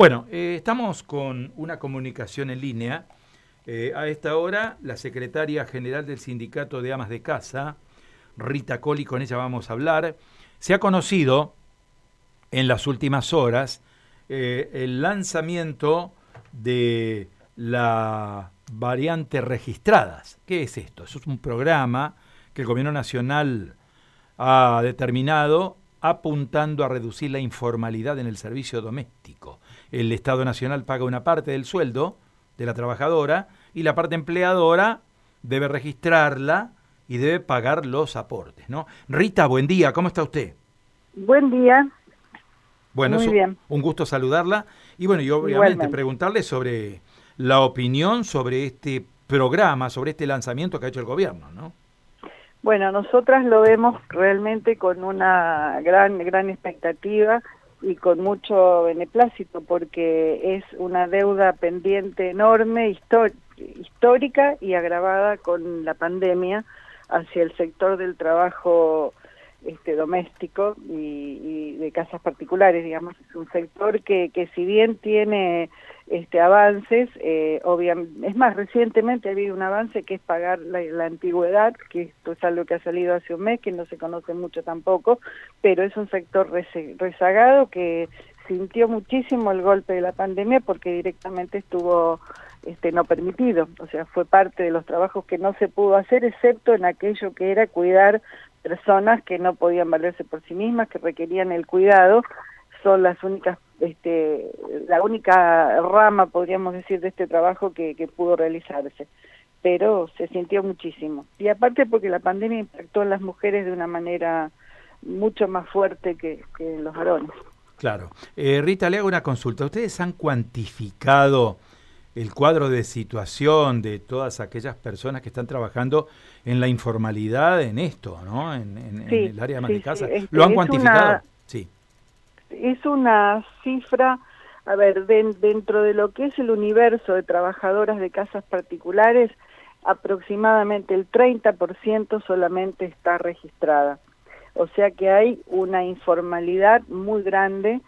Bueno, eh, estamos con una comunicación en línea. Eh, a esta hora, la secretaria general del Sindicato de Amas de Casa, Rita Coli, con ella vamos a hablar. Se ha conocido en las últimas horas eh, el lanzamiento de la variante registradas. ¿Qué es esto? Eso es un programa que el Gobierno Nacional ha determinado apuntando a reducir la informalidad en el servicio doméstico. El Estado Nacional paga una parte del sueldo de la trabajadora y la parte empleadora debe registrarla y debe pagar los aportes, ¿no? Rita, buen día, ¿cómo está usted? Buen día. Bueno, Muy bien. un gusto saludarla y bueno, y obviamente Igualmente. preguntarle sobre la opinión sobre este programa, sobre este lanzamiento que ha hecho el gobierno, ¿no? Bueno, nosotras lo vemos realmente con una gran, gran expectativa y con mucho beneplácito porque es una deuda pendiente enorme, histórica y agravada con la pandemia hacia el sector del trabajo este, doméstico y, y de casas particulares, digamos, es un sector que, que si bien tiene este avances, eh, obviam- es más, recientemente ha habido un avance que es pagar la, la antigüedad, que esto es algo que ha salido hace un mes, que no se conoce mucho tampoco, pero es un sector rezagado que sintió muchísimo el golpe de la pandemia porque directamente estuvo este no permitido, o sea, fue parte de los trabajos que no se pudo hacer, excepto en aquello que era cuidar personas que no podían valerse por sí mismas, que requerían el cuidado, son las únicas, este, la única rama, podríamos decir, de este trabajo que, que pudo realizarse. Pero se sintió muchísimo. Y aparte porque la pandemia impactó en las mujeres de una manera mucho más fuerte que, que los varones. Claro. Eh, Rita, le hago una consulta. ¿Ustedes han cuantificado el cuadro de situación de todas aquellas personas que están trabajando en la informalidad en esto, ¿no? En, en- el área de sí, de casa. sí, este, ¿Lo han cuantificado? una- Sí. es una cifra, a ver, den- dentro de lo que es el universo de trabajadoras de casas particulares, aproximadamente el 30% solamente está registrada. O sea que hay una informalidad muy grande,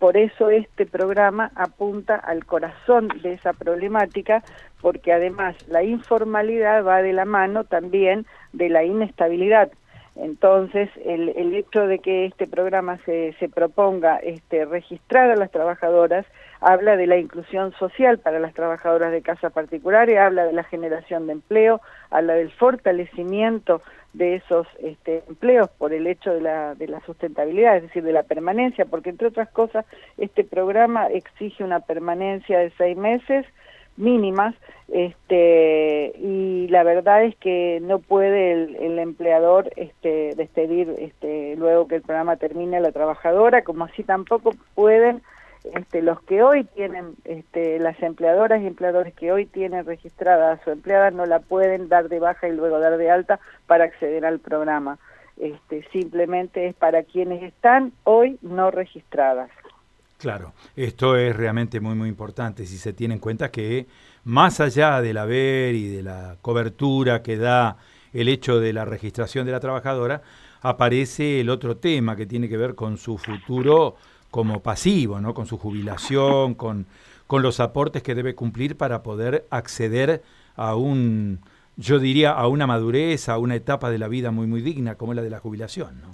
por eso este programa apunta al corazón de esa problemática, porque además la informalidad va de la mano también de la inestabilidad. Entonces, el, hecho de que este programa se, se proponga este, registrar a las trabajadoras habla de la inclusión social para las trabajadoras de casa particulares, habla de la generación de empleo, habla del fortalecimiento de esos este, empleos por el hecho de la, de la sustentabilidad, es decir, de la permanencia, porque entre otras cosas este programa exige una permanencia de seis meses mínimas este y la verdad es que no puede el, el empleador este despedir este luego que el programa termine a la trabajadora como así tampoco pueden este los que hoy tienen este las empleadoras y empleadores que hoy tienen registrada a su empleada no la pueden dar de baja y luego dar de alta para acceder al programa. Este simplemente es para quienes están hoy no registradas. Claro, esto es realmente muy, muy importante. Si se tiene en cuenta que más allá del haber y de la cobertura que da el hecho de la registración de la trabajadora, aparece el otro tema que tiene que ver con su futuro como pasivo, ¿no? con su jubilación, con, con los aportes que debe cumplir para poder acceder a un, yo diría, a una madurez, a una etapa de la vida muy, muy digna como la de la jubilación. ¿no?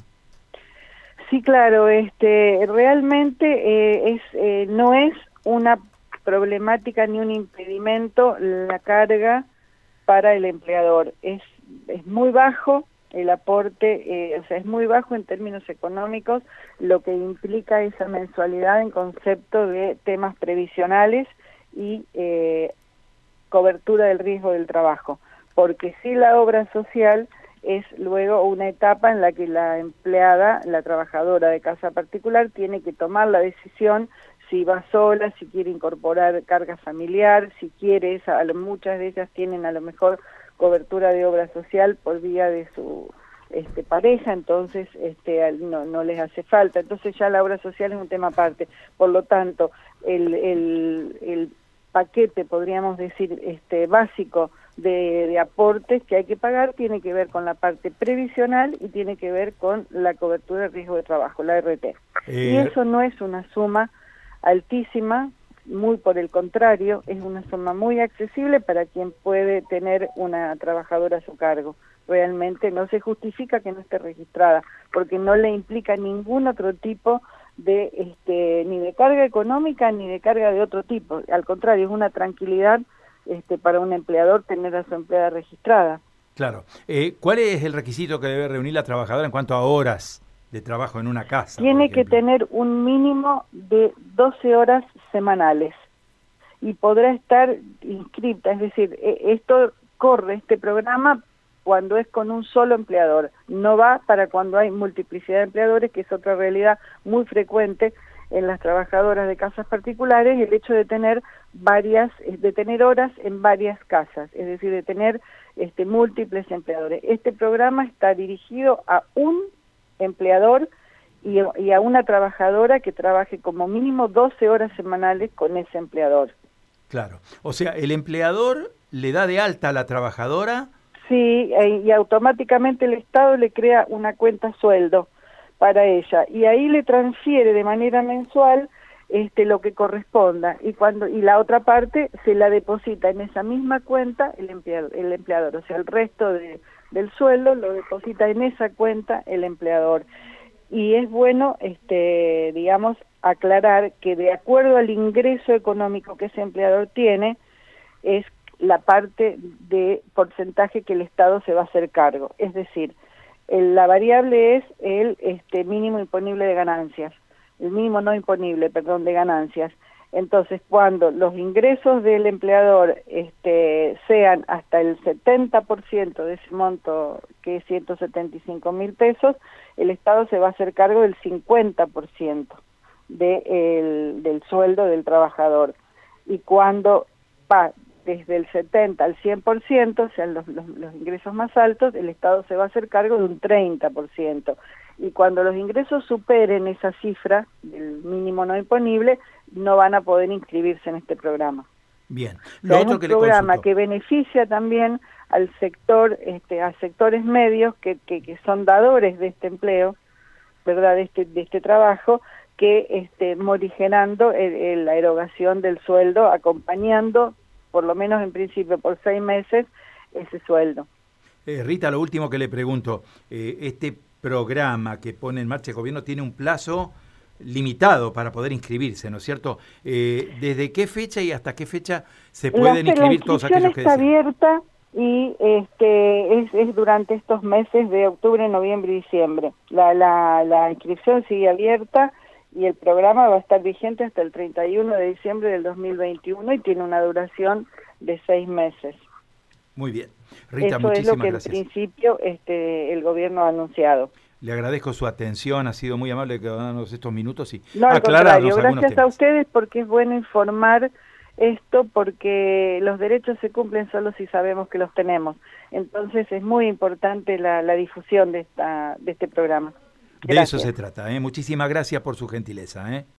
Sí, claro, este, realmente eh, es, eh, no es una problemática ni un impedimento la carga para el empleador. Es, es muy bajo el aporte, eh, o sea, es muy bajo en términos económicos, lo que implica esa mensualidad en concepto de temas previsionales y eh, cobertura del riesgo del trabajo, porque si la obra social es luego una etapa en la que la empleada, la trabajadora de casa particular, tiene que tomar la decisión si va sola, si quiere incorporar carga familiar, si quiere, esa, muchas de ellas tienen a lo mejor cobertura de obra social por vía de su este, pareja, entonces este, no, no les hace falta. Entonces ya la obra social es un tema aparte. Por lo tanto, el, el, el paquete, podríamos decir, este, básico de, de aportes que hay que pagar tiene que ver con la parte previsional y tiene que ver con la cobertura de riesgo de trabajo, la RT. y Eh, eso no es una suma altísima, muy por el contrario, es una suma muy accesible para quien puede tener una trabajadora a su cargo. Realmente no se justifica que no esté registrada, porque no le implica ningún otro tipo de este, ni de carga económica ni de carga de otro tipo. Al contrario, es una tranquilidad este, para un empleador tener a su empleada registrada. Claro. Eh, ¿Cuál es el requisito que debe reunir la trabajadora en cuanto a horas de trabajo en una casa? Tiene que tener un mínimo de 12 horas semanales y podrá estar inscrita, es decir, e, esto corre, este programa, cuando es con un solo empleador, no va para cuando hay multiplicidad de empleadores, que es otra realidad muy frecuente en las trabajadoras de casas particulares, el hecho de tener varias, de tener horas en varias casas, es decir, de tener este, múltiples empleadores. Este programa está dirigido a un empleador y, y, a una trabajadora que trabaje como mínimo 12 horas semanales con ese empleador. Claro, o sea, el empleador le da de alta a la trabajadora. Sí, e, y automáticamente el Estado le crea una cuenta sueldo para ella. Y ahí le transfiere de manera mensual este lo que corresponda. Y cuando y la otra parte se la deposita en esa misma cuenta el empleador, el empleador. O sea el resto de, del sueldo lo deposita en esa cuenta el empleador. Y es bueno este digamos aclarar que de acuerdo al ingreso económico que ese empleador tiene es la parte de porcentaje que el Estado se va a hacer cargo es decir la variable es el este mínimo imponible de ganancias el mínimo no imponible, perdón, de ganancias. Entonces, cuando los ingresos del empleador este, sean hasta el 70% de ese monto, que es 175 mil pesos, el Estado se va a hacer cargo del 50% de el, del sueldo del trabajador. Y cuando va desde el 70 al 100%, o sea, los, los, los ingresos más altos, el Estado se va a hacer cargo de un 30% y cuando los ingresos superen esa cifra del mínimo no imponible, no van a poder inscribirse en este programa. Bien, lo otro un que programa que beneficia también al sector, este, a sectores medios que, que, que son dadores de este empleo, verdad, de este, de este trabajo, que este, morigerando la erogación del sueldo, acompañando, por lo menos en principio por seis meses, ese sueldo. Eh, Rita, lo último que le pregunto, eh, este programa que pone en marcha el gobierno tiene un plazo limitado para poder inscribirse, ¿no es cierto? Eh, ¿Desde qué fecha y hasta qué fecha se pueden inscribir todos aquellos que está abierta y este es, es, durante estos meses de octubre, noviembre y diciembre. La, la, la inscripción sigue abierta y el programa va a estar vigente hasta el 31 de diciembre del 2021 y tiene una duración de seis meses. Muy bien. Rita, Eso muchísimas es lo que gracias. en principio este, el gobierno ha anunciado. Le agradezco su atención, ha sido muy amable que darnos estos minutos y no, al aclararnos contrario, gracias temas. a ustedes porque es bueno informar esto porque los derechos se cumplen solo si sabemos que los tenemos. Entonces es muy importante la, la difusión de, esta, de este programa. Gracias. De eso se trata. ¿eh? Muchísimas gracias por su gentileza. ¿eh?